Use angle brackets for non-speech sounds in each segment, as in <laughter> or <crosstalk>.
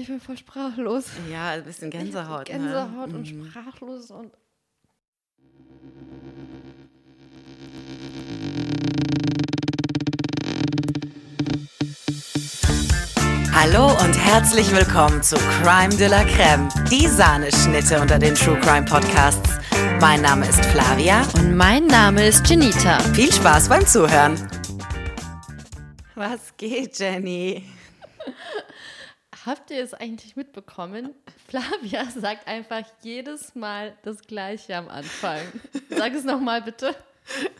Ich bin voll sprachlos. Ja, ein bisschen Gänsehaut. Gänsehaut ne? und Mhm. sprachlos und. Hallo und herzlich willkommen zu Crime de la Creme, die Sahneschnitte unter den True Crime Podcasts. Mein Name ist Flavia. Und mein Name ist Janita. Viel Spaß beim Zuhören. Was geht, Jenny? <laughs> Habt ihr es eigentlich mitbekommen? <laughs> Flavia sagt einfach jedes Mal das Gleiche am Anfang. Sag es nochmal bitte.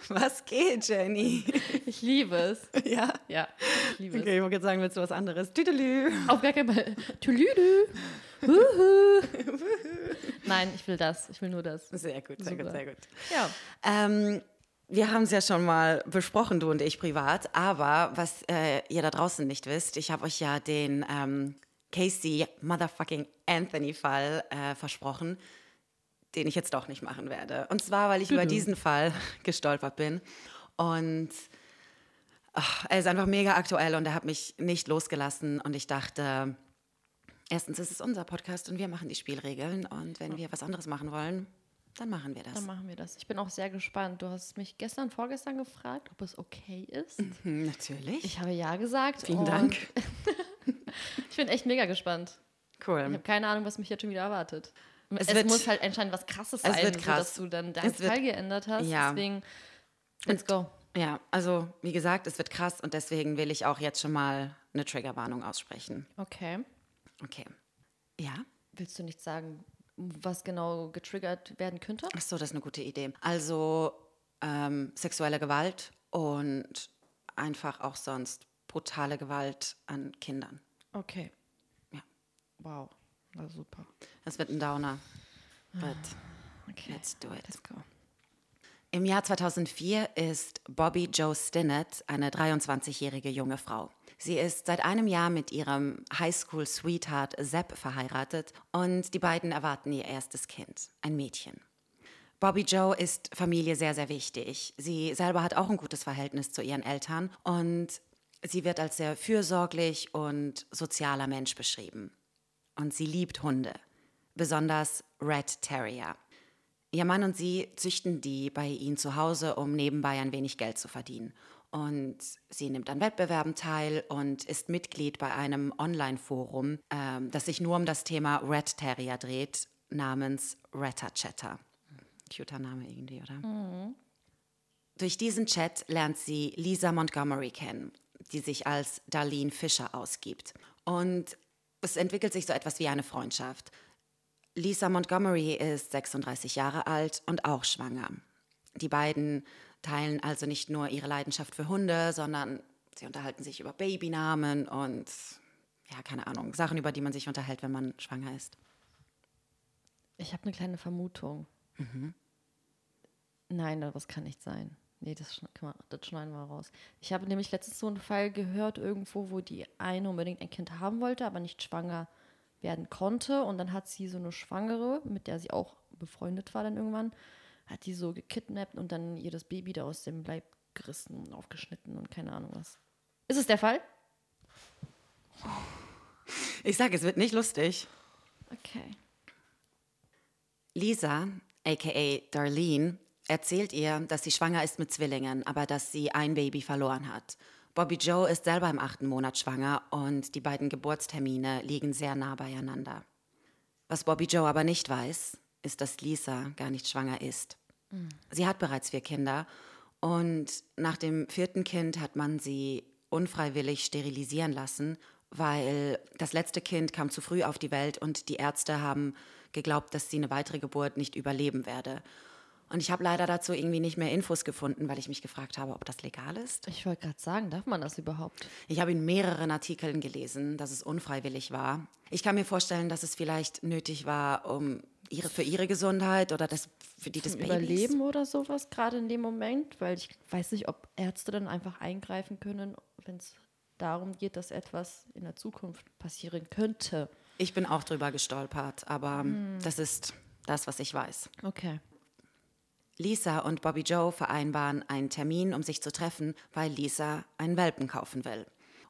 Was geht, Jenny? Ich liebe es. Ja. Ja, ich liebe Okay, ich wollte jetzt sagen, willst du was anderes? Tüdelü. es. Auf gar keinen Fall. Tülülü. Huhu. <laughs> Nein, ich will das. Ich will nur das. Sehr gut, sehr Super. gut, sehr gut. Ja. Ähm, wir haben es ja schon mal besprochen, du und ich privat, aber was äh, ihr da draußen nicht wisst, ich habe euch ja den ähm, Casey Motherfucking Anthony Fall äh, versprochen, den ich jetzt doch nicht machen werde. Und zwar, weil ich über diesen Fall <laughs> gestolpert bin und ach, er ist einfach mega aktuell und er hat mich nicht losgelassen und ich dachte, erstens ist es unser Podcast und wir machen die Spielregeln und wenn wir was anderes machen wollen, dann machen wir das. Dann machen wir das. Ich bin auch sehr gespannt. Du hast mich gestern, vorgestern gefragt, ob es okay ist. Hm, Natürlich. Ich habe ja gesagt. Vielen Dank. <laughs> Ich bin echt mega gespannt. Ich Cool. habe keine Ahnung, was mich jetzt schon wieder erwartet. Es, Es wird- muss halt anscheinend was Krasses es sein, so, krass. dass du dann deinen Fall geändert hast. Ja. Deswegen, let's go. Ja, also wie gesagt, es wird krass und deswegen will ich auch jetzt schon mal eine Triggerwarnung aussprechen. Okay. Okay. Ja? Willst du nicht sagen, was genau getriggert werden könnte? Ach so, das ist eine gute Idee. Also ähm, sexuelle Gewalt und einfach auch sonst brutale Gewalt an Kindern. Okay. Ja. Wow. War super. Das wird ein Downer. But Okay. let's do it. Let's go. Im Jahr 2004 ist Bobby Joe Stinnett eine 23-jährige junge Frau. Sie ist seit einem Jahr mit ihrem Highschool-Sweetheart Sepp verheiratet und die beiden erwarten ihr erstes Kind, ein Mädchen. Bobby Joe ist Familie sehr, sehr wichtig. Sie selber hat auch ein gutes Verhältnis zu ihren Eltern und sie wird als sehr fürsorglich und sozialer Mensch beschrieben. Und sie liebt Hunde, besonders Red Terrier. Ihr Mann und sie züchten die bei ihnen zu Hause, um nebenbei ein wenig Geld zu verdienen. Und sie nimmt an Wettbewerben teil und ist Mitglied bei einem Online-Forum, ähm, das sich nur um das Thema Red Terrier dreht, namens Retta Chatter. Cuter Name irgendwie, oder? Durch diesen Chat lernt sie Lisa Montgomery kennen, die sich als Darlene Fischer ausgibt. Und es entwickelt sich so etwas wie eine Freundschaft. Lisa Montgomery ist 36 Jahre alt und auch schwanger. Die beiden teilen also nicht nur ihre Leidenschaft für Hunde, sondern sie unterhalten sich über Babynamen und ja, keine Ahnung, Sachen, über die man sich unterhält, wenn man schwanger ist. Ich habe eine kleine Vermutung. Mhm. Nein, das kann nicht sein. Nee, das, man- das schneiden wir raus. Ich habe nämlich letztens so einen Fall gehört, irgendwo, wo die eine unbedingt ein Kind haben wollte, aber nicht schwanger werden konnte. Und dann hat sie so eine Schwangere, mit der sie auch befreundet war dann irgendwann, hat die so gekidnappt und dann ihr das Baby da aus dem Leib gerissen und aufgeschnitten und keine Ahnung was. Ist es der Fall? Ich sage, es wird nicht lustig. Okay. Lisa, aka Darlene, erzählt ihr, dass sie schwanger ist mit Zwillingen, aber dass sie ein Baby verloren hat. Bobby Joe ist selber im achten Monat schwanger und die beiden Geburtstermine liegen sehr nah beieinander. Was Bobby Joe aber nicht weiß, ist, dass Lisa gar nicht schwanger ist. Sie hat bereits vier Kinder und nach dem vierten Kind hat man sie unfreiwillig sterilisieren lassen, weil das letzte Kind kam zu früh auf die Welt und die Ärzte haben geglaubt, dass sie eine weitere Geburt nicht überleben werde. Und ich habe leider dazu irgendwie nicht mehr Infos gefunden, weil ich mich gefragt habe, ob das legal ist. Ich wollte gerade sagen, darf man das überhaupt? Ich habe in mehreren Artikeln gelesen, dass es unfreiwillig war. Ich kann mir vorstellen, dass es vielleicht nötig war, um ihre, für ihre Gesundheit oder das, für die des Babys. Überleben oder sowas, gerade in dem Moment, weil ich weiß nicht, ob Ärzte dann einfach eingreifen können, wenn es darum geht, dass etwas in der Zukunft passieren könnte. Ich bin auch drüber gestolpert, aber das ist das, was ich weiß. Okay. Lisa und Bobby Joe vereinbaren einen Termin, um sich zu treffen, weil Lisa einen Welpen kaufen will.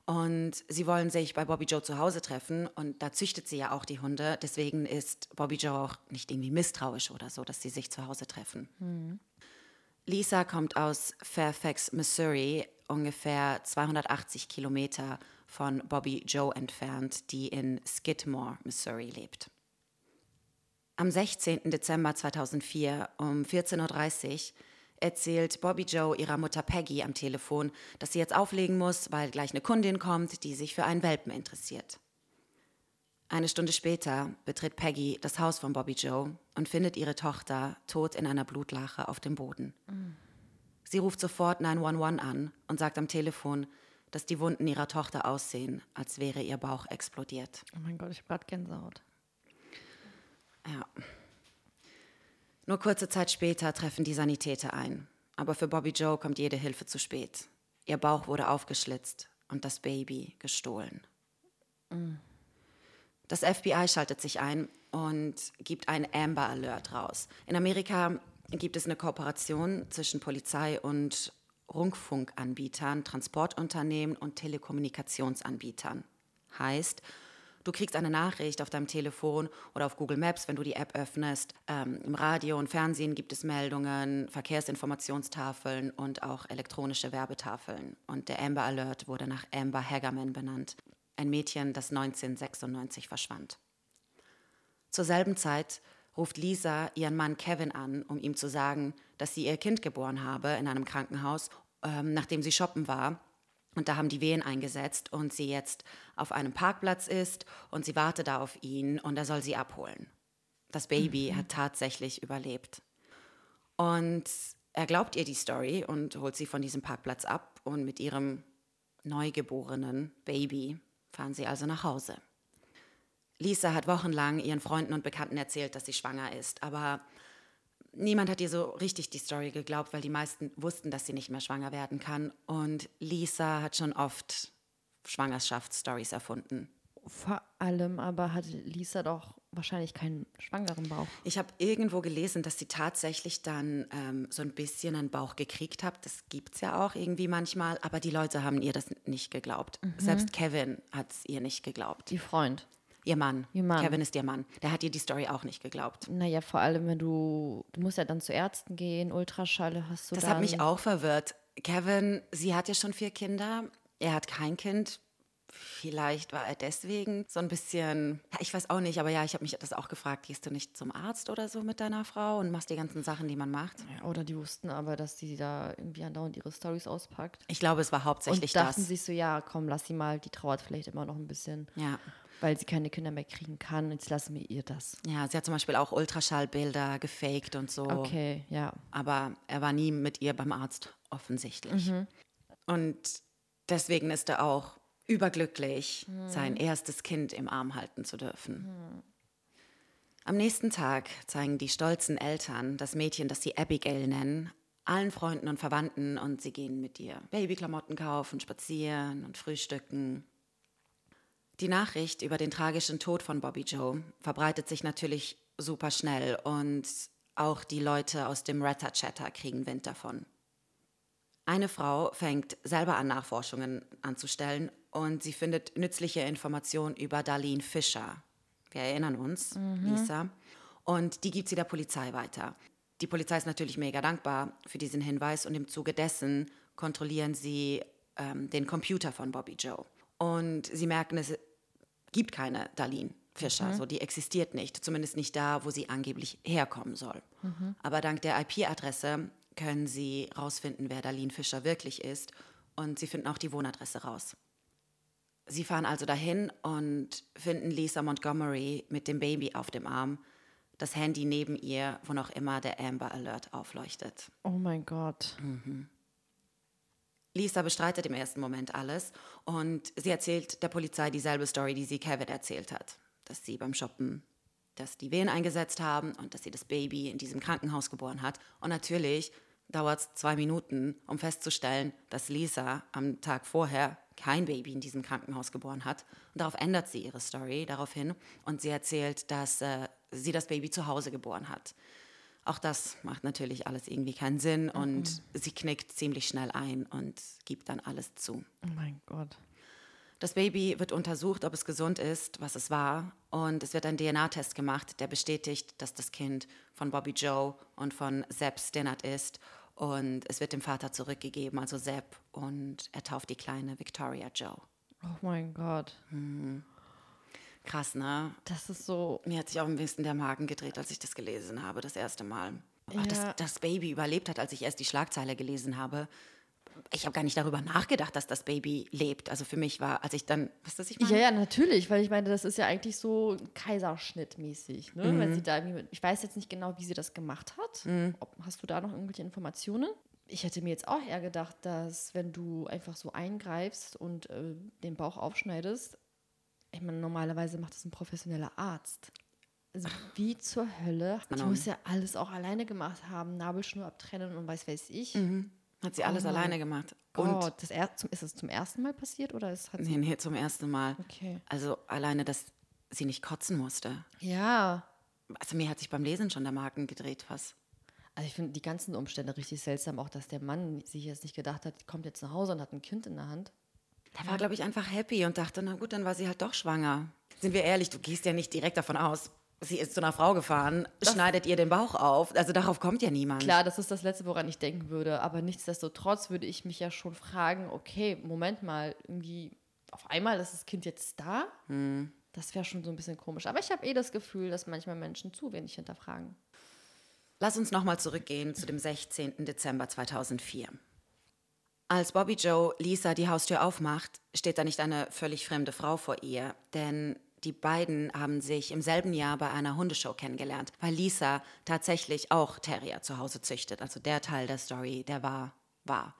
Und sie wollen sich bei Bobby Joe zu Hause treffen und da züchtet sie ja auch die Hunde. Deswegen ist Bobby Joe auch nicht irgendwie misstrauisch oder so, dass sie sich zu Hause treffen. Mhm. Lisa kommt aus Fairfax, Missouri, ungefähr 280 Kilometer von Bobby Joe entfernt, die in Skidmore, Missouri lebt. Am 16. Dezember 2004 um 14.30 Uhr erzählt Bobby Joe ihrer Mutter Peggy am Telefon, dass sie jetzt auflegen muss, weil gleich eine Kundin kommt, die sich für einen Welpen interessiert. Eine Stunde später betritt Peggy das Haus von Bobby Joe und findet ihre Tochter tot in einer Blutlache auf dem Boden. Sie ruft sofort 911 an und sagt am Telefon, dass die Wunden ihrer Tochter aussehen, als wäre ihr Bauch explodiert. Oh mein Gott, ich hab grad Gänsehaut. Ja. Nur kurze Zeit später treffen die Sanitäter ein. Aber für Bobby Joe kommt jede Hilfe zu spät. Ihr Bauch wurde aufgeschlitzt und das Baby gestohlen. Mm. Das FBI schaltet sich ein und gibt einen Amber Alert raus. In Amerika gibt es eine Kooperation zwischen Polizei und Rundfunkanbietern, Transportunternehmen und Telekommunikationsanbietern. Heißt, Du kriegst eine Nachricht auf deinem Telefon oder auf Google Maps, wenn du die App öffnest. Ähm, Im Radio und Fernsehen gibt es Meldungen, Verkehrsinformationstafeln und auch elektronische Werbetafeln. Und der Amber Alert wurde nach Amber Hagerman benannt, ein Mädchen, das 1996 verschwand. Zur selben Zeit ruft Lisa ihren Mann Kevin an, um ihm zu sagen, dass sie ihr Kind geboren habe in einem Krankenhaus, ähm, nachdem sie shoppen war und da haben die Wehen eingesetzt und sie jetzt auf einem Parkplatz ist und sie wartet da auf ihn und er soll sie abholen. Das Baby mhm. hat tatsächlich überlebt. Und er glaubt ihr die Story und holt sie von diesem Parkplatz ab und mit ihrem neugeborenen Baby fahren sie also nach Hause. Lisa hat wochenlang ihren Freunden und Bekannten erzählt, dass sie schwanger ist, aber niemand hat ihr so richtig die Story geglaubt, weil die meisten wussten, dass sie nicht mehr schwanger werden kann. Und Lisa hat schon oft Schwangerschaftsstories erfunden. Vor allem aber hat Lisa doch wahrscheinlich keinen schwangeren Bauch. Ich habe irgendwo gelesen, dass sie tatsächlich dann ähm, so ein bisschen einen Bauch gekriegt hat. Das gibt es ja auch irgendwie manchmal, aber die Leute haben ihr das nicht geglaubt. Mhm. Selbst Kevin hat es ihr nicht geglaubt. Die Freund. Ihr Mann. ihr Mann. Kevin ist ihr Mann. Der hat ihr die Story auch nicht geglaubt. Naja, vor allem, wenn du, du musst ja dann zu Ärzten gehen, Ultraschalle hast du Das hat mich auch verwirrt. Kevin, sie hat ja schon vier Kinder. Er hat kein Kind. Vielleicht war er deswegen so ein bisschen, ich weiß auch nicht, aber ja, ich habe mich das auch gefragt, gehst du nicht zum Arzt oder so mit deiner Frau und machst die ganzen Sachen, die man macht? Ja, oder die wussten aber, dass sie da irgendwie andauernd ihre Stories auspackt. Ich glaube, es war hauptsächlich und dachten das. sich so, ja, komm, lass sie mal, die trauert vielleicht immer noch ein bisschen. Ja weil sie keine Kinder mehr kriegen kann. Jetzt lassen wir ihr das. Ja, sie hat zum Beispiel auch Ultraschallbilder gefaked und so. Okay, ja. Aber er war nie mit ihr beim Arzt, offensichtlich. Mhm. Und deswegen ist er auch überglücklich, mhm. sein erstes Kind im Arm halten zu dürfen. Mhm. Am nächsten Tag zeigen die stolzen Eltern das Mädchen, das sie Abigail nennen, allen Freunden und Verwandten und sie gehen mit ihr Babyklamotten kaufen, spazieren und frühstücken. Die Nachricht über den tragischen Tod von Bobby Joe verbreitet sich natürlich super schnell und auch die Leute aus dem Ratter Chatter kriegen Wind davon. Eine Frau fängt selber an, Nachforschungen anzustellen und sie findet nützliche Informationen über Darlene Fischer. Wir erinnern uns, mhm. Lisa. Und die gibt sie der Polizei weiter. Die Polizei ist natürlich mega dankbar für diesen Hinweis und im Zuge dessen kontrollieren sie ähm, den Computer von Bobby Joe. Und sie merken, es gibt keine Darlene Fischer, mhm. so die existiert nicht, zumindest nicht da, wo sie angeblich herkommen soll. Mhm. Aber dank der IP-Adresse können sie herausfinden, wer Darlene Fischer wirklich ist und sie finden auch die Wohnadresse raus. Sie fahren also dahin und finden Lisa Montgomery mit dem Baby auf dem Arm, das Handy neben ihr, wo noch immer der Amber Alert aufleuchtet. Oh mein Gott. Mhm. Lisa bestreitet im ersten Moment alles und sie erzählt der Polizei dieselbe Story, die sie Kevin erzählt hat. Dass sie beim Shoppen, dass die Wehen eingesetzt haben und dass sie das Baby in diesem Krankenhaus geboren hat. Und natürlich dauert es zwei Minuten, um festzustellen, dass Lisa am Tag vorher kein Baby in diesem Krankenhaus geboren hat. Und darauf ändert sie ihre Story daraufhin und sie erzählt, dass äh, sie das Baby zu Hause geboren hat. Auch das macht natürlich alles irgendwie keinen Sinn und mhm. sie knickt ziemlich schnell ein und gibt dann alles zu. Oh mein Gott. Das Baby wird untersucht, ob es gesund ist, was es war. Und es wird ein DNA-Test gemacht, der bestätigt, dass das Kind von Bobby Joe und von Sepp Stinnert ist. Und es wird dem Vater zurückgegeben, also Sepp. Und er tauft die kleine Victoria Joe. Oh mein Gott. Krass, ne? Das ist so. Mir hat sich auch ein bisschen der Magen gedreht, als ich das gelesen habe, das erste Mal. Auch, Ja. dass das Baby überlebt hat, als ich erst die Schlagzeile gelesen habe. Ich habe gar nicht darüber nachgedacht, dass das Baby lebt. Also für mich war, als ich dann, was das ich meine? Ja, ja, natürlich, weil ich meine, das ist ja eigentlich so Kaiserschnittmäßig, ne? Wenn sie da irgendwie ich weiß jetzt nicht genau, wie sie das gemacht hat. Ob, hast du da noch irgendwelche Informationen? Ich hätte mir jetzt auch eher gedacht, dass wenn du einfach so eingreifst und äh, den Bauch aufschneidest, ich meine, normalerweise macht das ein professioneller Arzt. Also wie zur Hölle? Die Genau. muss ja alles auch alleine gemacht haben, Nabelschnur abtrennen und weiß weiß ich. Hat sie alles Oh alleine gemacht. Und Gott, das er, zum, ist es zum ersten Mal passiert oder ist, hat sie, nee, nee, zum ersten Mal. Okay. Also alleine, dass sie nicht kotzen musste. Ja, Also mir hat sich beim Lesen schon der Magen gedreht, was. Also ich finde die ganzen Umstände richtig seltsam, auch dass der Mann sich jetzt nicht gedacht hat, kommt jetzt nach Hause und hat ein Kind in der Hand. Der war, glaube ich, einfach happy und dachte, na gut, dann war sie halt doch schwanger. Sind wir ehrlich, du gehst ja nicht direkt davon aus, sie ist zu einer Frau gefahren, schneidet ihr den Bauch auf. Also darauf kommt ja niemand. Klar, das ist das Letzte, woran ich denken würde, aber nichtsdestotrotz würde ich mich ja schon fragen, okay, Moment mal, irgendwie auf einmal ist das Kind jetzt da? Das wäre schon so ein bisschen komisch. Aber ich habe eh das Gefühl, dass manchmal Menschen zu wenig hinterfragen. Lass uns nochmal zurückgehen zu dem 16. Dezember 2004. Als Bobby Joe Lisa die Haustür aufmacht, steht da nicht eine völlig fremde Frau vor ihr, denn die beiden haben sich im selben Jahr bei einer Hundeshow kennengelernt, weil Lisa tatsächlich auch Terrier zu Hause züchtet. Also der Teil der Story, der war wahr.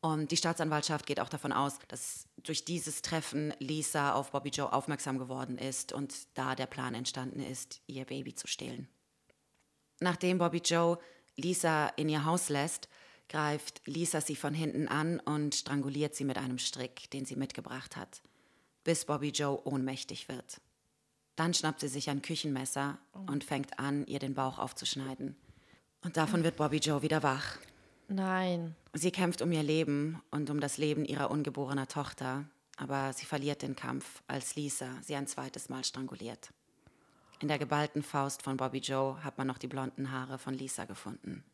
Und die Staatsanwaltschaft geht auch davon aus, dass durch dieses Treffen Lisa auf Bobby Joe aufmerksam geworden ist und da der Plan entstanden ist, ihr Baby zu stehlen. Nachdem Bobby Joe Lisa in ihr Haus lässt, greift Lisa sie von hinten an und stranguliert sie mit einem Strick, den sie mitgebracht hat, bis Bobby Joe ohnmächtig wird. Dann schnappt sie sich ein Küchenmesser und fängt an, ihr den Bauch aufzuschneiden. Und davon wird Bobby Joe wieder wach. Nein. Sie kämpft um ihr Leben und um das Leben ihrer ungeborener Tochter, aber sie verliert den Kampf, als Lisa sie ein zweites Mal stranguliert. In der geballten Faust von Bobby Joe hat man noch die blonden Haare von Lisa gefunden.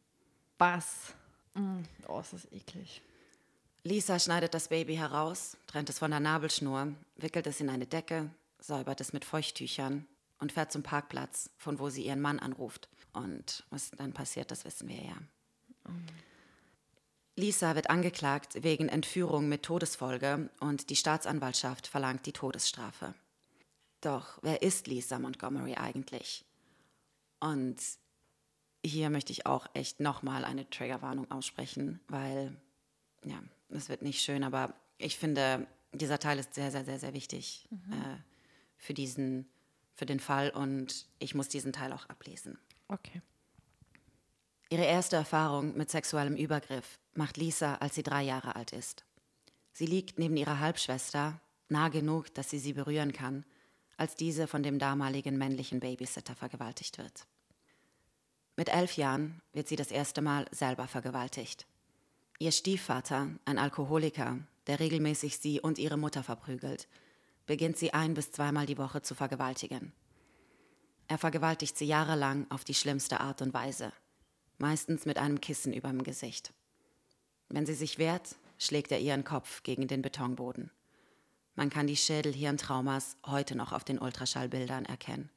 Was? Mm. Oh, es ist eklig. Lisa schneidet das Baby heraus, trennt es von der Nabelschnur, wickelt es in eine Decke, säubert es mit Feuchttüchern und fährt zum Parkplatz, von wo sie ihren Mann anruft. Und was dann passiert, das wissen wir ja. Lisa wird angeklagt wegen Entführung mit Todesfolge und die Staatsanwaltschaft verlangt die Todesstrafe. Doch wer ist Lisa Montgomery eigentlich? Und hier möchte ich auch echt nochmal eine Triggerwarnung aussprechen, weil, ja, es wird nicht schön, aber ich finde, dieser Teil ist sehr, sehr, sehr, sehr wichtig äh, für diesen, für den Fall und ich muss diesen Teil auch ablesen. Okay. Ihre erste Erfahrung mit sexuellem Übergriff macht Lisa, als sie drei Jahre alt ist. Sie liegt neben ihrer Halbschwester, nah genug, dass sie sie berühren kann, als diese von dem damaligen männlichen Babysitter vergewaltigt wird. Mit elf Jahren wird sie das erste Mal selber vergewaltigt. Ihr Stiefvater, ein Alkoholiker, der regelmäßig sie und ihre Mutter verprügelt, beginnt sie ein bis zweimal die Woche zu vergewaltigen. Er vergewaltigt sie jahrelang auf die schlimmste Art und Weise, meistens mit einem Kissen über dem Gesicht. Wenn sie sich wehrt, schlägt er ihren Kopf gegen den Betonboden. Man kann die Schädelhirntraumas heute noch auf den Ultraschallbildern erkennen.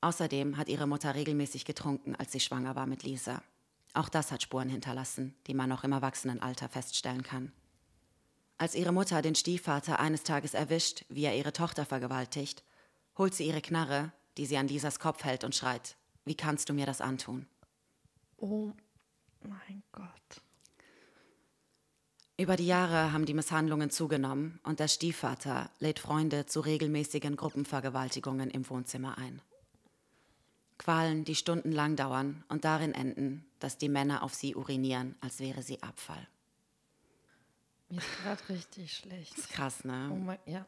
Außerdem hat ihre Mutter regelmäßig getrunken, als sie schwanger war mit Lisa. Auch das hat Spuren hinterlassen, die man noch im Erwachsenenalter feststellen kann. Als ihre Mutter den Stiefvater eines Tages erwischt, wie er ihre Tochter vergewaltigt, holt sie ihre Knarre, die sie an Lisas Kopf hält und schreit, wie kannst du mir das antun? Oh mein Gott. Über die Jahre haben die Misshandlungen zugenommen und der Stiefvater lädt Freunde zu regelmäßigen Gruppenvergewaltigungen im Wohnzimmer ein. Qualen, die stundenlang dauern und darin enden, dass die Männer auf sie urinieren, als wäre sie Abfall. Mir ist gerade richtig schlecht. Ist krass, ne? Oh mein, ja.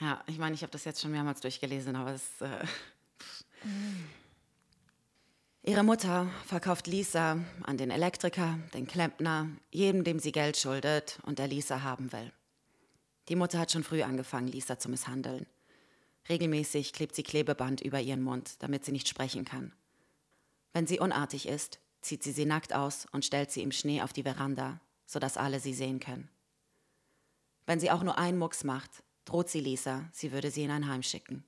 Ja, ich meine, ich habe das jetzt schon mehrmals durchgelesen, aber es. Äh, Ihre Mutter verkauft Lisa an den Elektriker, den Klempner, jedem, dem sie Geld schuldet und der Lisa haben will. Die Mutter hat schon früh angefangen, Lisa zu misshandeln. Regelmäßig klebt sie Klebeband über ihren Mund, damit sie nicht sprechen kann. Wenn sie unartig ist, zieht sie sie nackt aus und stellt sie im Schnee auf die Veranda, sodass alle sie sehen können. Wenn sie auch nur einen Mucks macht, droht sie Lisa, sie würde sie in ein Heim schicken.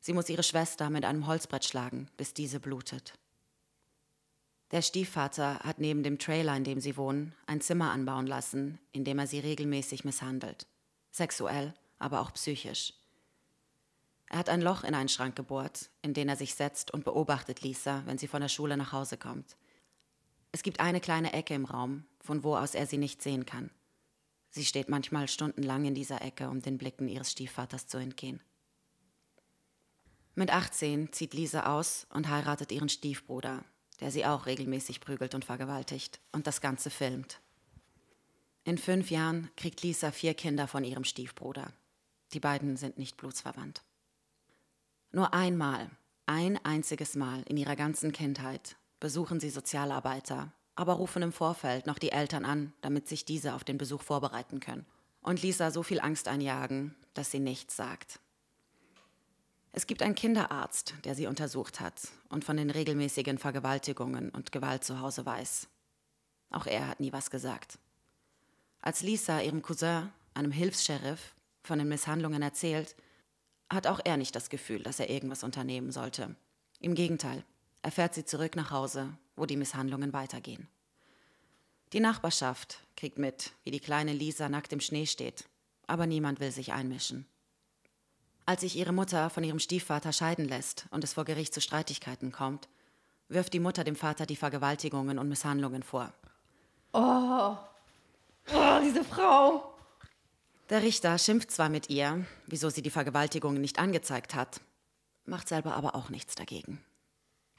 Sie muss ihre Schwester mit einem Holzbrett schlagen, bis diese blutet. Der Stiefvater hat neben dem Trailer, in dem sie wohnen, ein Zimmer anbauen lassen, in dem er sie regelmäßig misshandelt. Sexuell, aber auch psychisch. Er hat ein Loch in einen Schrank gebohrt, in den er sich setzt und beobachtet Lisa, wenn sie von der Schule nach Hause kommt. Es gibt eine kleine Ecke im Raum, von wo aus er sie nicht sehen kann. Sie steht manchmal stundenlang in dieser Ecke, um den Blicken ihres Stiefvaters zu entgehen. Mit 18 zieht Lisa aus und heiratet ihren Stiefbruder, der sie auch regelmäßig prügelt und vergewaltigt und das Ganze filmt. In fünf Jahren kriegt Lisa vier Kinder von ihrem Stiefbruder. Die beiden sind nicht blutsverwandt. Nur einmal, ein einziges Mal in ihrer ganzen Kindheit besuchen sie Sozialarbeiter, aber rufen im Vorfeld noch die Eltern an, damit sich diese auf den Besuch vorbereiten können. Und Lisa so viel Angst einjagen, dass sie nichts sagt. Es gibt einen Kinderarzt, der sie untersucht hat und von den regelmäßigen Vergewaltigungen und Gewalt zu Hause weiß. Auch er hat nie was gesagt. Als Lisa ihrem Cousin, einem Hilfs-Sheriff, von den Misshandlungen erzählt, hat auch er nicht das Gefühl, dass er irgendwas unternehmen sollte. Im Gegenteil, er fährt sie zurück nach Hause, wo die Misshandlungen weitergehen. Die Nachbarschaft kriegt mit, wie die kleine Lisa nackt im Schnee steht, aber niemand will sich einmischen. Als sich ihre Mutter von ihrem Stiefvater scheiden lässt und es vor Gericht zu Streitigkeiten kommt, wirft die Mutter dem Vater die Vergewaltigungen und Misshandlungen vor. Oh, oh diese Frau! Der Richter schimpft zwar mit ihr, wieso sie die Vergewaltigungen nicht angezeigt hat, macht selber aber auch nichts dagegen.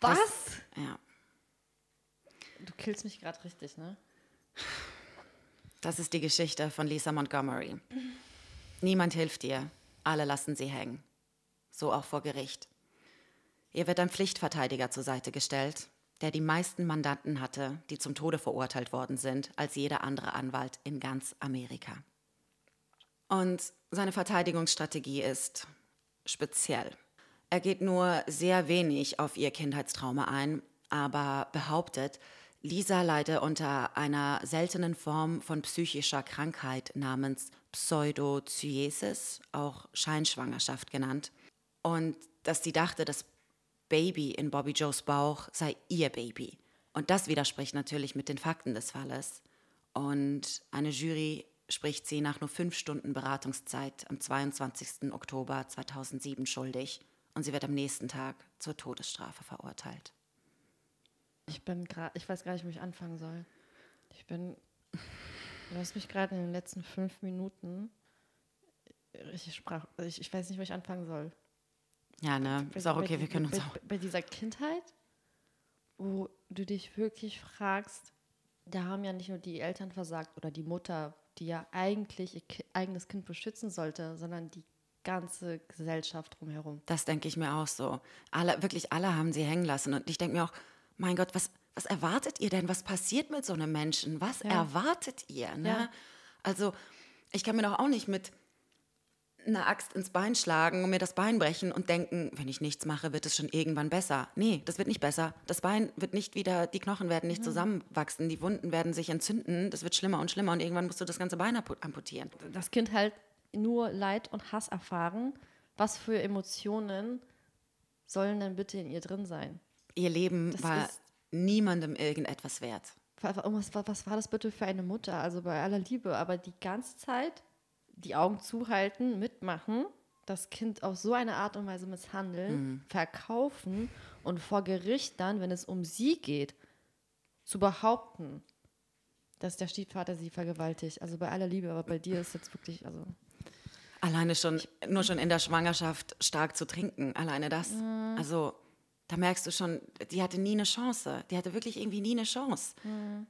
Was? Das, ja. Du killst mich gerade richtig, ne? Das ist die Geschichte von Lisa Montgomery. Niemand hilft ihr, alle lassen sie hängen. So auch vor Gericht. Ihr wird ein Pflichtverteidiger zur Seite gestellt, der die meisten Mandanten hatte, die zum Tode verurteilt worden sind, als jeder andere Anwalt in ganz Amerika. Und seine Verteidigungsstrategie ist speziell. Er geht nur sehr wenig auf ihr Kindheitstrauma ein, aber behauptet, Lisa leide unter einer seltenen Form von psychischer Krankheit namens Pseudozyesis, auch Scheinschwangerschaft genannt, und dass sie dachte, das Baby in Bobby Joes Bauch sei ihr Baby. Und das widerspricht natürlich mit den Fakten des Falles. Und eine Jury spricht sie nach nur fünf Stunden Beratungszeit am 22. Oktober 2007 schuldig und sie wird am nächsten Tag zur Todesstrafe verurteilt. Ich bin gerade, ich weiß gar nicht, wo ich anfangen soll. Ich bin, du hast mich gerade in den letzten fünf Minuten richtig sprach, also ich, ich weiß nicht, wo ich anfangen soll. Ja, ne, ist auch okay, wir können uns bei, auch. Bei dieser Kindheit, wo du dich wirklich fragst, da haben ja nicht nur die Eltern versagt oder die Mutter die ja eigentlich ihr eigenes Kind beschützen sollte, sondern die ganze Gesellschaft drumherum. Das denke ich mir auch so. Alle, wirklich alle haben sie hängen lassen. Und ich denke mir auch, mein Gott, was, was erwartet ihr denn? Was passiert mit so einem Menschen? Was ja. erwartet ihr? Ne? Ja. Also, ich kann mir doch auch nicht mit eine Axt ins Bein schlagen und mir das Bein brechen und denken, wenn ich nichts mache, wird es schon irgendwann besser. Nee, das wird nicht besser. Das Bein wird nicht wieder, die Knochen werden nicht zusammenwachsen, die Wunden werden sich entzünden, das wird schlimmer und schlimmer und irgendwann musst du das ganze Bein amputieren. Das Kind halt nur Leid und Hass erfahren. Was für Emotionen sollen denn bitte in ihr drin sein? Ihr Leben das war niemandem irgendetwas wert. Was, was war das bitte für eine Mutter? Also bei aller Liebe, aber die ganze Zeit die Augen zuhalten, mitmachen, das Kind auf so eine Art und Weise misshandeln, mhm. verkaufen und vor Gericht dann, wenn es um sie geht, zu behaupten, dass der Stiefvater sie vergewaltigt. Also bei aller Liebe, aber bei dir ist jetzt wirklich, also. Alleine schon, nur schon in der Schwangerschaft stark zu trinken, alleine das. Mhm. Also, da merkst du schon, die hatte nie eine Chance. Die hatte wirklich irgendwie nie eine Chance. Mhm.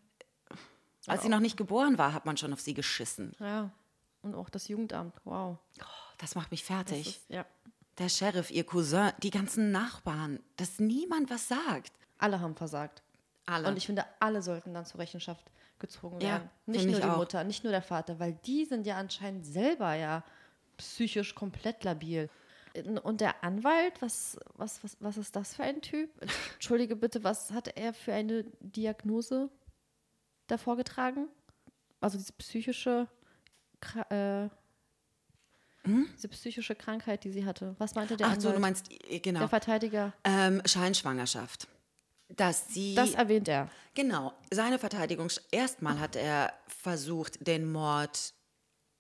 Als sie noch nicht geboren war, hat man schon auf sie geschissen. Ja. Und auch das Jugendamt, wow. Oh, das macht mich fertig. Ist, ja. Der Sheriff, ihr Cousin, die ganzen Nachbarn, dass niemand was sagt. Alle haben versagt. Alle. Und ich finde, alle sollten dann zur Rechenschaft gezogen Ja, werden. nicht find nur die auch. Mutter, nicht nur der Vater, weil die sind ja anscheinend selber ja psychisch komplett labil. Und der Anwalt, was, was, was, was ist das für ein Typ? Entschuldige bitte, was hatte er für eine Diagnose davor getragen? Also diese psychische, Äh, diese psychische Krankheit, die sie hatte. Was meinte der Hm? Ach so, Anwalt? du meinst, genau. der Verteidiger. Ähm, Scheinschwangerschaft. Dass sie. Das erwähnt er. Genau, seine Verteidigung. Erstmal hat er versucht, den Mord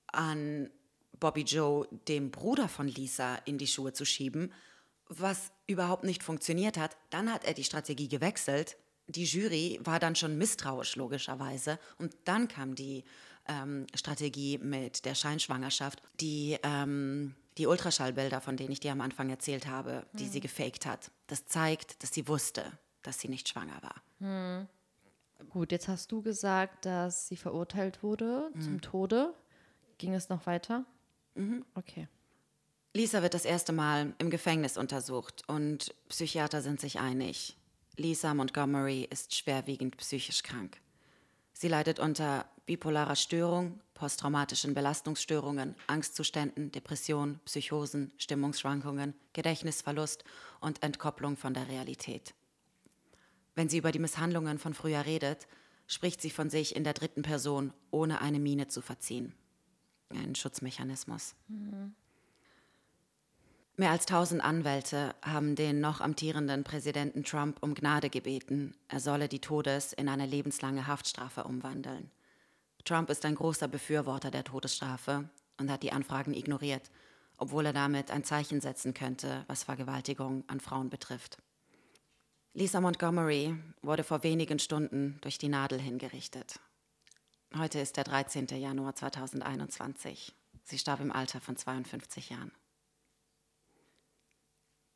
an Bobby Joe, dem Bruder von Lisa, in die Schuhe zu schieben, was überhaupt nicht funktioniert hat. Dann hat er die Strategie gewechselt. Die Jury war dann schon misstrauisch, logischerweise. Und dann kam die ähm, Strategie mit der Scheinschwangerschaft, die, ähm, die Ultraschallbilder, von denen ich dir am Anfang erzählt habe, die sie gefaked hat. Das zeigt, dass sie wusste, dass sie nicht schwanger war. Gut, jetzt hast du gesagt, dass sie verurteilt wurde zum Tode. Ging es noch weiter? Okay. Lisa wird das erste Mal im Gefängnis untersucht und Psychiater sind sich einig. Lisa Montgomery ist schwerwiegend psychisch krank. Sie leidet unter bipolarer Störung, posttraumatischen Belastungsstörungen, Angstzuständen, Depressionen, Psychosen, Stimmungsschwankungen, Gedächtnisverlust und Entkopplung von der Realität. Wenn sie über die Misshandlungen von früher redet, spricht sie von sich in der dritten Person, ohne eine Miene zu verziehen. Ein Schutzmechanismus. Mehr als tausend Anwälte haben den noch amtierenden Präsidenten Trump um Gnade gebeten, er solle die Todes in eine lebenslange Haftstrafe umwandeln. Trump ist ein großer Befürworter der Todesstrafe und hat die Anfragen ignoriert, obwohl er damit ein Zeichen setzen könnte, was Vergewaltigung an Frauen betrifft. Lisa Montgomery wurde vor wenigen Stunden durch die Nadel hingerichtet. Heute ist der 13. Januar 2021. Sie starb im Alter von 52 Jahren.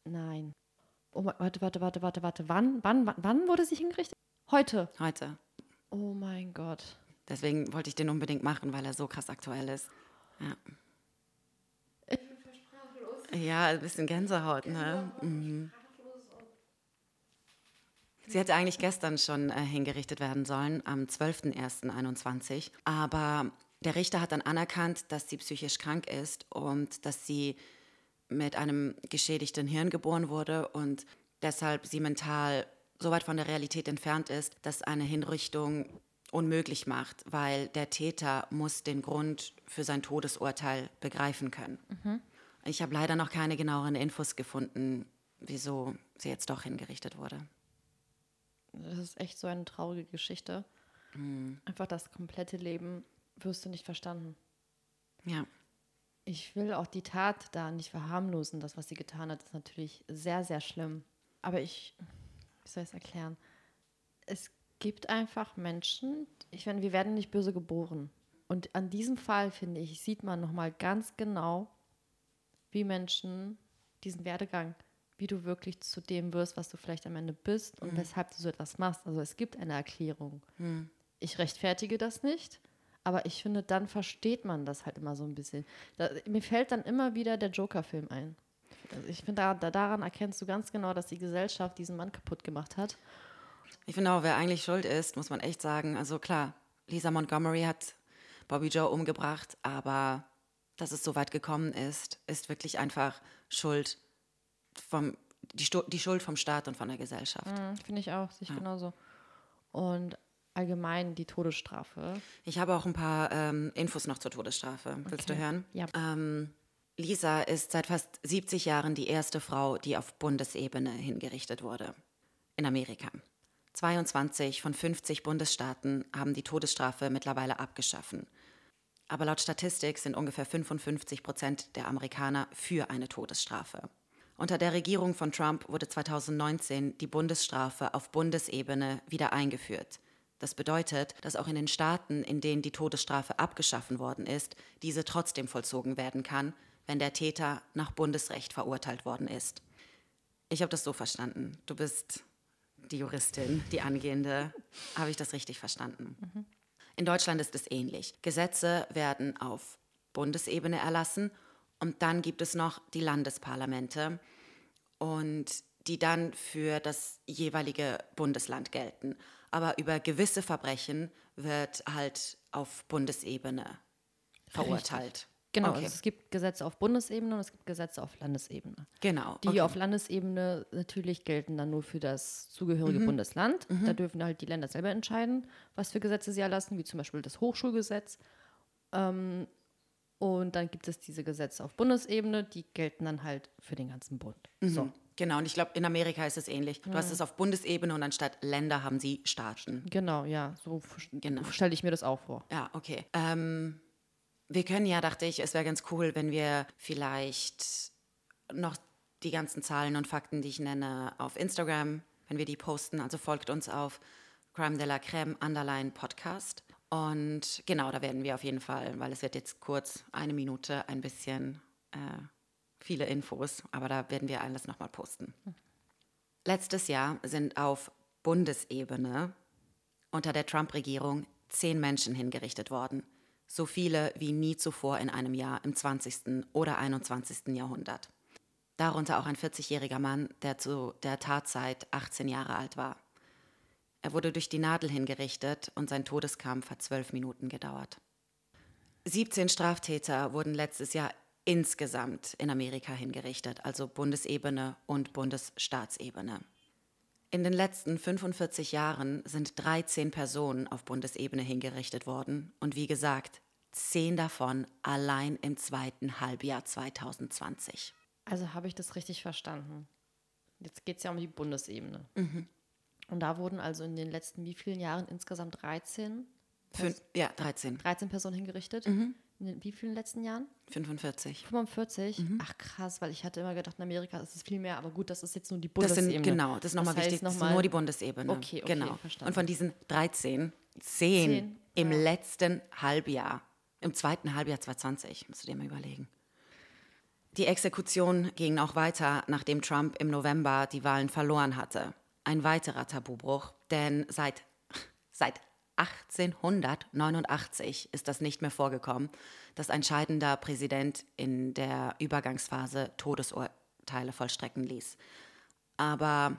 Nein. Oh, warte, warte, warte, warte, warte. Wann, wann, wann, wann wurde sie hingerichtet? Heute. Heute. Oh mein Gott. Deswegen wollte ich den unbedingt machen, weil er so krass aktuell ist. Ja. Ja, ein bisschen Gänsehaut, ne? Mhm. Sie hätte eigentlich gestern schon äh, hingerichtet werden sollen, am 12.01.21. Aber der Richter hat dann anerkannt, dass sie psychisch krank ist und dass sie mit einem geschädigten Hirn geboren wurde und deshalb sie mental so weit von der Realität entfernt ist, dass eine Hinrichtung unmöglich macht, weil der Täter muss den Grund für sein Todesurteil begreifen können. Ich habe leider noch keine genaueren Infos gefunden, wieso sie jetzt doch hingerichtet wurde. Das ist echt so eine traurige Geschichte. Einfach das komplette Leben wirst du nicht verstanden. Ja, Ich will auch die Tat da nicht verharmlosen. Das, was sie getan hat, ist natürlich sehr, sehr schlimm. Aber ich, wie soll ich es erklären? Es gibt einfach Menschen, ich meine, wir werden nicht böse geboren. Und an diesem Fall, finde ich, sieht man nochmal ganz genau, wie Menschen diesen Werdegang, wie du wirklich zu dem wirst, was du vielleicht am Ende bist und weshalb du so etwas machst. Also es gibt eine Erklärung. Ich rechtfertige das nicht, aber ich finde, dann versteht man das halt immer so ein bisschen. Da, mir fällt dann immer wieder der Joker-Film ein. Also ich finde, da, da, daran erkennst du ganz genau, dass die Gesellschaft diesen Mann kaputt gemacht hat. Ich finde auch, wer eigentlich schuld ist, muss man echt sagen. Also klar, Lisa Montgomery hat Bobby Joe umgebracht, aber dass es so weit gekommen ist, ist wirklich einfach Schuld vom, die, die Schuld vom Staat und von der Gesellschaft. Mhm, finde ich auch, sich genauso. Und allgemein die Todesstrafe. Ich habe auch ein paar ähm, Infos noch zur Todesstrafe. Willst Okay. du hören? Ja. Ähm, Lisa ist seit fast 70 Jahren die erste Frau, die auf Bundesebene hingerichtet wurde. In Amerika. 22 von 50 Bundesstaaten haben die Todesstrafe mittlerweile abgeschaffen. Aber laut Statistik sind ungefähr 55 Prozent der Amerikaner für eine Todesstrafe. Unter der Regierung von Trump wurde 2019 die Bundesstrafe auf Bundesebene wieder eingeführt. Das bedeutet, dass auch in den Staaten, in denen die Todesstrafe abgeschaffen worden ist, diese trotzdem vollzogen werden kann, wenn der Täter nach Bundesrecht verurteilt worden ist. Ich habe das so verstanden. Du bist die Juristin, die angehende. Habe ich das richtig verstanden? In Deutschland ist es ähnlich. Gesetze werden auf Bundesebene erlassen und dann gibt es noch die Landesparlamente und die dann für das jeweilige Bundesland gelten. aber über gewisse Verbrechen wird halt auf Bundesebene verurteilt. Genau, Okay. also es gibt Gesetze auf Bundesebene und es gibt Gesetze auf Landesebene. Genau. Die okay. auf Landesebene natürlich gelten dann nur für das zugehörige Mhm. Bundesland. Da dürfen halt die Länder selber entscheiden, was für Gesetze sie erlassen, wie zum Beispiel das Hochschulgesetz. Ähm, und dann gibt es diese Gesetze auf Bundesebene, die gelten dann halt für den ganzen Bund. So. Genau, und ich glaube, in Amerika ist es ähnlich. Du hast es auf Bundesebene und anstatt Länder haben sie Staaten. Genau, ja, so Genau. stelle ich mir das auch vor. Ja, okay. Ähm, wir können ja, dachte ich, es wäre ganz cool, wenn wir vielleicht noch die ganzen Zahlen und Fakten, die ich nenne, auf Instagram, wenn wir die posten. Also folgt uns auf Crime de la Creme Underline Podcast. Und genau, da werden wir auf jeden Fall, weil es wird jetzt kurz eine Minute ein bisschen äh, viele Infos, aber da werden wir alles nochmal posten. Letztes Jahr sind auf Bundesebene unter der Trump-Regierung zehn Menschen hingerichtet worden. So viele wie nie zuvor in einem Jahr im 20. oder 21. Jahrhundert. Darunter auch ein 40-jähriger Mann, der zu der Tatzeit 18 Jahre alt war. Er wurde durch die Nadel hingerichtet und sein Todeskampf hat zwölf Minuten gedauert. 17 Straftäter wurden letztes Jahr insgesamt in Amerika hingerichtet, also Bundesebene und Bundesstaatsebene. In den letzten 45 Jahren sind 13 Personen auf Bundesebene hingerichtet worden und wie gesagt, 10 davon allein im zweiten Halbjahr 2020. Also habe ich das richtig verstanden. Jetzt geht es ja um die Bundesebene. Mhm. Und da wurden also in den letzten wie vielen Jahren insgesamt 13, Fün ja, 13, 13 Personen hingerichtet? Mhm. In den wie vielen letzten Jahren? 45. 45? Mhm. Ach krass, weil ich hatte immer gedacht, in Amerika ist es viel mehr, aber gut, das ist jetzt nur die Das Bundesebene. sind, genau, das ist nochmal heißt wichtig, das ist nur die Bundesebene. Okay, okay, genau. verstanden. Und von diesen 13, 10, Zehn, im ja. letzten Halbjahr, im zweiten Halbjahr 2020, musst du dir mal überlegen. Die Exekution ging auch weiter, nachdem Trump im November die Wahlen verloren hatte. Ein weiterer Tabubruch, denn seit, <laughs> seit 1889 ist das nicht mehr vorgekommen, dass ein scheidender Präsident in der Übergangsphase Todesurteile vollstrecken ließ. Aber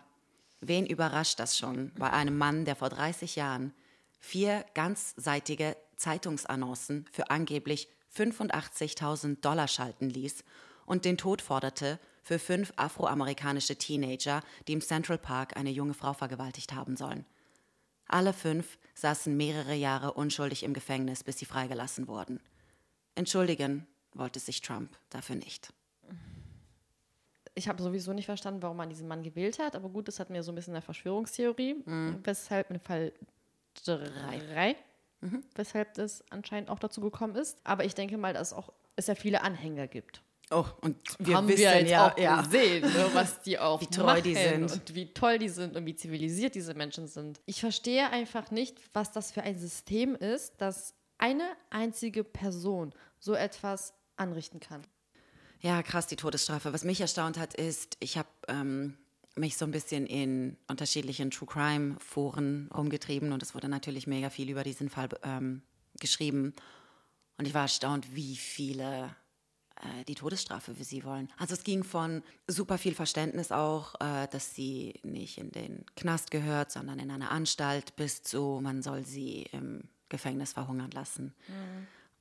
wen überrascht das schon bei einem Mann, der vor 30 Jahren vier ganzseitige Zeitungsannoncen für angeblich 85.000 Dollar schalten ließ und den Tod forderte für fünf afroamerikanische Teenager, die im Central Park eine junge Frau vergewaltigt haben sollen. Alle fünf saßen mehrere Jahre unschuldig im Gefängnis, bis sie freigelassen wurden. Entschuldigen wollte sich Trump dafür nicht. Ich habe sowieso nicht verstanden, warum man diesen Mann gewählt hat, aber gut, das hat mir so ein bisschen eine Verschwörungstheorie, Mhm. weshalb im Fall drei, Mhm. weshalb das anscheinend auch dazu gekommen ist. Aber ich denke mal, dass auch es ja viele Anhänger gibt. Oh, und wir haben wissen wir jetzt ja, auch ja. gesehen, ne, was die <laughs> auch Wie treu machen die sind. und wie toll die sind und wie zivilisiert diese Menschen sind. Ich verstehe einfach nicht, was das für ein System ist, dass eine einzige Person so etwas anrichten kann. Ja, krass, die Todesstrafe. Was mich erstaunt hat, ist, ich habe ähm, mich so ein bisschen in unterschiedlichen True Crime Foren rumgetrieben und es wurde natürlich mega viel über diesen Fall ähm, geschrieben. Und ich war erstaunt, wie viele die Todesstrafe für sie wollen. Also es ging von super viel Verständnis auch, äh, dass sie nicht in den Knast gehört, sondern in eine Anstalt, bis zu, man soll sie im Gefängnis verhungern lassen.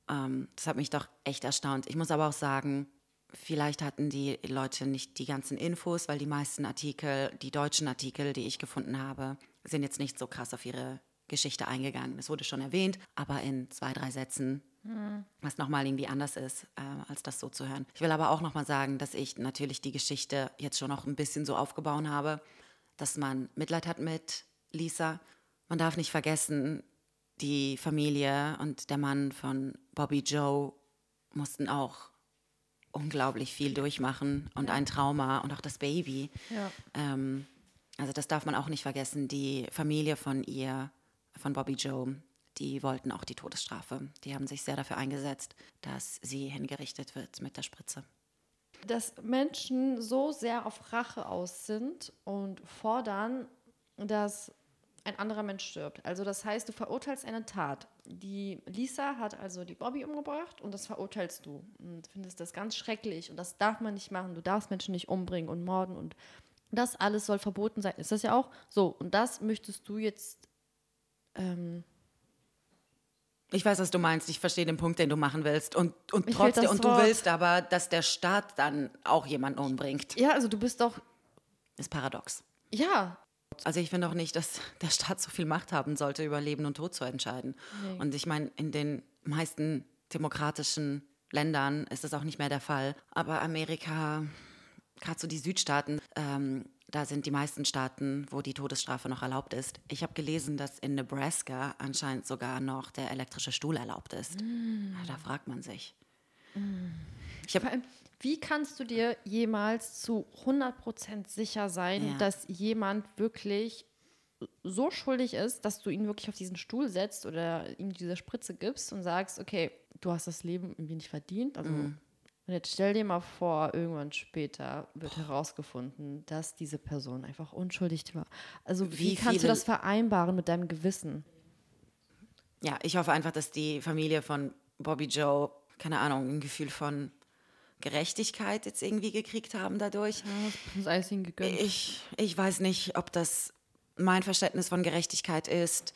Ähm, das hat mich doch echt erstaunt. Ich muss aber auch sagen, vielleicht hatten die Leute nicht die ganzen Infos, weil die meisten Artikel, die deutschen Artikel, die ich gefunden habe, sind jetzt nicht so krass auf ihre Geschichte eingegangen. Es wurde schon erwähnt, aber in zwei, drei Sätzen, was nochmal irgendwie anders ist, äh, als das so zu hören. Ich will aber auch nochmal sagen, dass ich natürlich die Geschichte jetzt schon noch ein bisschen so aufgebaut habe, dass man Mitleid hat mit Lisa. Man darf nicht vergessen, die Familie und der Mann von Bobby Joe mussten auch unglaublich viel durchmachen und ein Trauma und auch das Baby. Ja. Ähm, also das darf man auch nicht vergessen. Die Familie von ihr, von Bobby Joe, die wollten auch die Todesstrafe. Die haben sich sehr dafür eingesetzt, dass sie hingerichtet wird mit der Spritze. dass Menschen so sehr auf Rache aus sind und fordern, dass ein anderer Mensch stirbt. Also das heißt, du verurteilst eine Tat. Die Lisa hat also die Bobby umgebracht und das verurteilst du und findest das ganz schrecklich und das darf man nicht machen. Du darfst Menschen nicht umbringen und morden und das alles soll verboten sein. Ist das ja auch so? Und das möchtest du jetzt ähm, Ich weiß, was du meinst. Ich verstehe den Punkt, den du machen willst. Und, und trotzdem, und du willst aber, dass der Staat dann auch jemanden umbringt. ja, also du bist doch, Ist paradox. ja, Also ich finde auch nicht, dass der Staat so viel Macht haben sollte, über Leben und Tod zu entscheiden. Nee. Und ich meine, in den meisten demokratischen Ländern ist das auch nicht mehr der Fall. Aber Amerika, gerade so die Südstaaten, ähm, da sind die meisten Staaten, wo die Todesstrafe noch erlaubt ist. Ich habe gelesen, dass in Nebraska anscheinend sogar noch der elektrische Stuhl erlaubt ist. Da fragt man sich. Ich Vor habe allem, wie kannst du dir jemals zu 100% sicher sein, Ja. dass jemand wirklich so schuldig ist, dass du ihn wirklich auf diesen Stuhl setzt oder ihm diese Spritze gibst und sagst, okay, du hast das Leben irgendwie nicht verdient. Also Mhm. Und jetzt stell dir mal vor, irgendwann später wird herausgefunden, dass diese Person einfach unschuldig war. Also wie, Wie kannst du das vereinbaren mit deinem Gewissen? Ja, ich hoffe einfach, dass die Familie von Bobby Joe, keine Ahnung, ein Gefühl von Gerechtigkeit jetzt irgendwie gekriegt haben dadurch. Das ist alles ihnen gegönnt. Ich, ich weiß nicht, ob das mein Verständnis von Gerechtigkeit ist.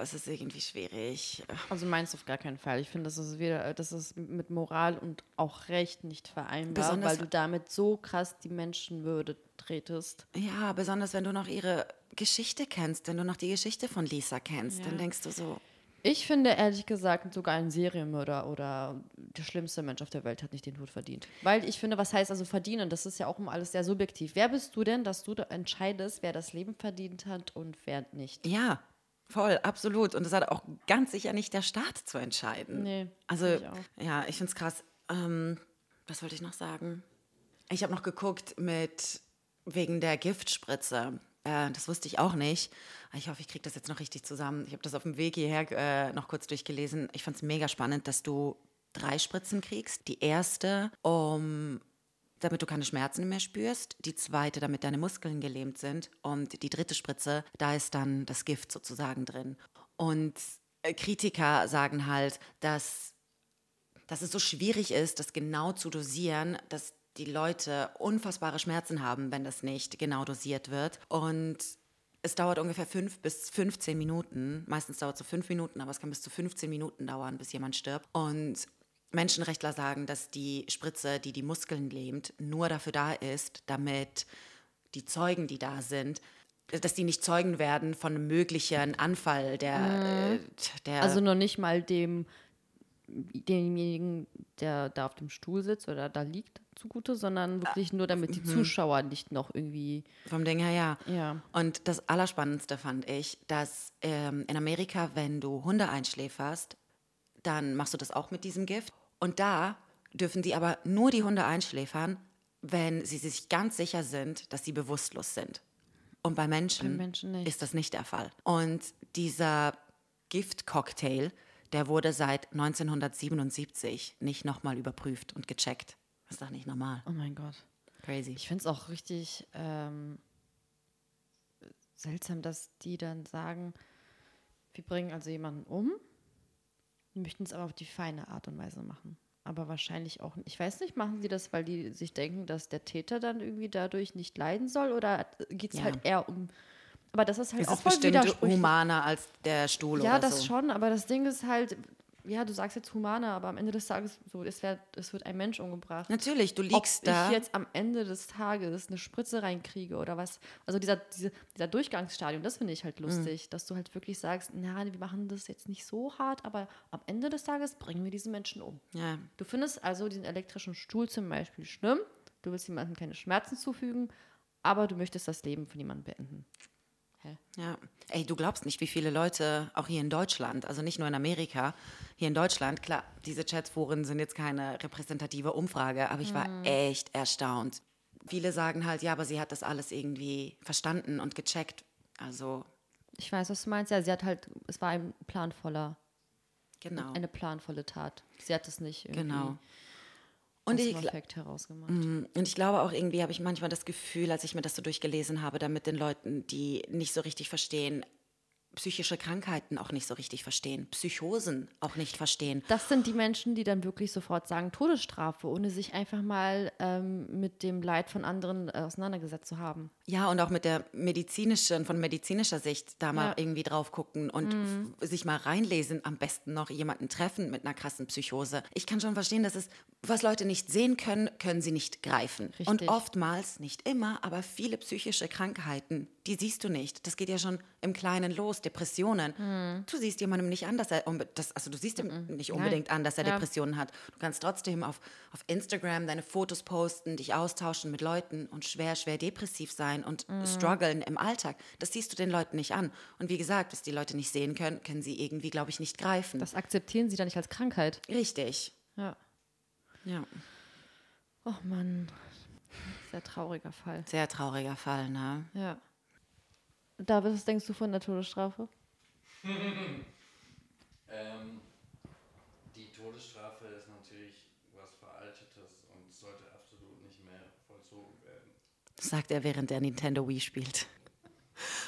Es ist irgendwie schwierig. Also meinst du auf gar keinen Fall. Ich finde, das ist wieder, das ist mit Moral und auch Recht nicht vereinbar, Besonders- weil du damit so krass die Menschenwürde tretest. Ja, besonders wenn du noch ihre Geschichte kennst, wenn du noch die Geschichte von Lisa kennst, dann denkst du so, Ich finde ehrlich gesagt, sogar ein Serienmörder oder der schlimmste Mensch auf der Welt hat nicht den Tod verdient. Weil ich finde, was heißt also verdienen? Das ist ja auch immer alles sehr subjektiv. Wer bist du denn, dass du entscheidest, wer das Leben verdient hat und wer nicht? ja, voll, absolut. Und das hat auch ganz sicher nicht der Staat zu entscheiden. Nee, Also, ich ja, ich finde es krass. Ähm, was wollte ich noch sagen? Ich habe noch geguckt mit wegen der Giftspritze. Äh, das wusste ich auch nicht. Ich hoffe, ich kriege das jetzt noch richtig zusammen. Ich habe das auf dem Weg hierher äh, noch kurz durchgelesen. Ich fand es mega spannend, dass du drei Spritzen kriegst. Die erste, um damit du keine Schmerzen mehr spürst. Die zweite, damit deine Muskeln gelähmt sind. Und die dritte Spritze, da ist dann das Gift sozusagen drin. Und äh, Kritiker sagen halt, dass, dass es so schwierig ist, das genau zu dosieren, dass die Leute unfassbare Schmerzen haben, wenn das nicht genau dosiert wird. Und es dauert ungefähr fünf bis 15 Minuten. Meistens dauert es so fünf Minuten, aber es kann bis zu 15 Minuten dauern, bis jemand stirbt. Und Menschenrechtler sagen, dass die Spritze, die die Muskeln lähmt, nur dafür da ist, damit die Zeugen, die da sind, dass die nicht Zeugen werden von einem möglichen Anfall der, äh, der Also noch nicht mal dem demjenigen, der da auf dem Stuhl sitzt oder da liegt, zugute, sondern wirklich nur, damit die Zuschauer nicht noch irgendwie, vom Ding her, ja. ja. Und das Allerspannendste fand ich, dass ähm, in Amerika, wenn du Hunde einschläferst, dann machst du das auch mit diesem Gift. Und da dürfen die aber nur die Hunde einschläfern, wenn sie sich ganz sicher sind, dass sie bewusstlos sind. Und bei Menschen, Bei Menschen ist das nicht der Fall. Und dieser Giftcocktail, der wurde seit 1977 nicht nochmal überprüft und gecheckt. Das ist doch nicht normal. Oh mein Gott. Crazy. Ich finde es auch richtig ähm, seltsam, dass die dann sagen, wir bringen also jemanden um, wir möchten es aber auf die feine Art und Weise machen. Aber wahrscheinlich auch, ich weiß nicht, machen sie das, weil die sich denken, dass der Täter dann irgendwie dadurch nicht leiden soll oder geht es Ja. halt eher um. Aber das ist halt Es auch ist voll bestimmt humaner als der Stuhl Ja, oder das so. schon, aber das Ding ist halt, ja, du sagst jetzt humaner, aber am Ende des Tages so, es, wär, es wird ein Mensch umgebracht. Natürlich, du Ob liegst da. ich jetzt am Ende des Tages eine Spritze reinkriege oder was. Also dieser, diese, dieser Durchgangsstadium, das finde ich halt Mhm. lustig, dass du halt wirklich sagst, na, wir machen das jetzt nicht so hart, aber am Ende des Tages bringen wir diesen Menschen um. ja, Du findest also diesen elektrischen Stuhl zum Beispiel schlimm, du willst jemandem keine Schmerzen zufügen, aber du möchtest das Leben von jemandem beenden. Ja. Ey, du glaubst nicht, wie viele Leute, auch hier in Deutschland, also nicht nur in Amerika, hier in Deutschland, klar, diese Chatforen sind jetzt keine repräsentative Umfrage, aber ich war Mhm. echt erstaunt. Viele sagen halt, ja, aber sie hat das alles irgendwie verstanden und gecheckt. Also, Ich weiß, was du meinst. Ja, sie hat halt, es war ein planvoller, genau. eine planvolle Tat. Sie hat es nicht irgendwie Genau. Und ich, herausgemacht. Mm, Und ich glaube auch irgendwie habe ich manchmal das Gefühl, als ich mir das so durchgelesen habe, damit den Leuten, die nicht so richtig verstehen, psychische Krankheiten auch nicht so richtig verstehen, Psychosen auch nicht verstehen. Das sind die Menschen, die dann wirklich sofort sagen Todesstrafe, ohne sich einfach mal ähm, mit dem Leid von anderen äh, auseinandergesetzt zu haben. Ja, und auch mit der medizinischen, von medizinischer Sicht da mal ja. irgendwie drauf gucken und mhm. sich mal reinlesen, am besten noch jemanden treffen mit einer krassen Psychose. Ich kann schon verstehen, dass es, was Leute nicht sehen können, können sie nicht greifen. Richtig. Und oftmals, nicht immer, aber viele psychische Krankheiten, die siehst du nicht. Das geht ja schon im Kleinen los, Depressionen. Mhm. Du siehst jemandem nicht an, dass er, das, also du siehst ihm mhm. nicht unbedingt Nein. an, dass er ja. Depressionen hat. Du kannst trotzdem auf, auf Instagram deine Fotos posten, dich austauschen mit Leuten und schwer, schwer depressiv sein und mhm. strugglen im Alltag. Das siehst du den Leuten nicht an. Und wie gesagt, was die Leute nicht sehen können, können sie irgendwie, glaube ich, nicht greifen. Das akzeptieren sie dann nicht als Krankheit. Richtig. Ja. Ja. Oh Mann. Sehr trauriger Fall. Sehr trauriger Fall, ne? Ja. David, was denkst du von der Todesstrafe? <laughs> ähm, die Todesstrafe ist natürlich was Veraltetes und sollte absolut nicht mehr vollzogen werden. Sagt er, während er Nintendo Wii spielt.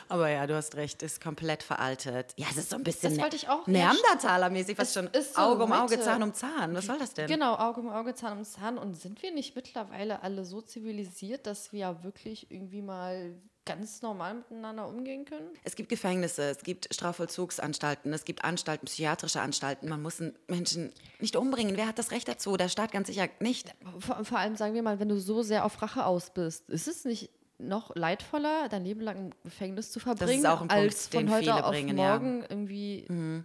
Aber ja, du hast recht, ist komplett veraltet. Ja, es ist so ein bisschen das wollte ich auch Neandertaler-mäßig, fast schon so Auge um Auge, Zahn um Zahn. Was soll das denn? Genau, Auge um Auge, Zahn um Zahn. Und sind wir nicht mittlerweile alle so zivilisiert, dass wir ja wirklich irgendwie mal ganz normal miteinander umgehen können? Es gibt Gefängnisse, es gibt Strafvollzugsanstalten, es gibt Anstalten, psychiatrische Anstalten. Man muss Menschen nicht umbringen. Wer hat das Recht dazu? Der Staat ganz sicher nicht. Vor, vor allem sagen wir mal, wenn du so sehr auf Rache aus bist, ist es nicht noch leidvoller, dein Leben lang im Gefängnis zu verbringen, als Punkt, von heute auf bringen, morgen ja. irgendwie mhm.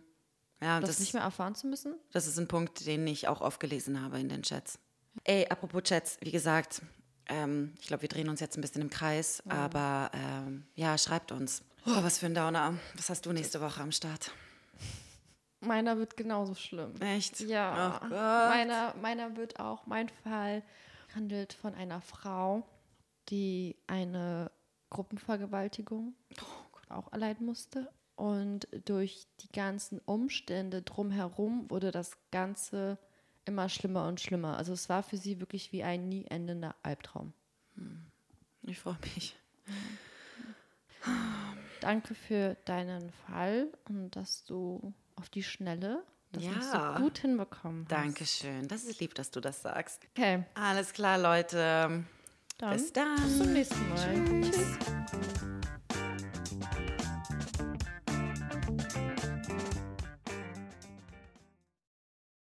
ja, das, das, nicht mehr erfahren zu müssen? Das ist ein Punkt, den ich auch oft gelesen habe in den Chats. Ey, apropos Chats, wie gesagt, ähm, ich glaube, wir drehen uns jetzt ein bisschen im Kreis, ja. aber ähm, ja, schreibt uns. Oh, was für ein Downer. Was hast du nächste Woche am Start? Meiner wird genauso schlimm. Echt? Ja. Oh meiner, meiner wird auch, mein Fall handelt von einer Frau, die eine Gruppenvergewaltigung oh auch erleiden musste. Und durch die ganzen Umstände drumherum wurde das Ganze immer schlimmer und schlimmer. Also es war für sie wirklich wie ein nie endender Albtraum. Hm. Ich freue mich. Danke für deinen Fall und dass du auf die Schnelle das ja. so gut hinbekommen hast. Dankeschön. Das ist lieb, dass du das sagst. Okay. Alles klar, Leute. Dann bis dann. Bis zum nächsten Mal. Tschüss. Tschüss.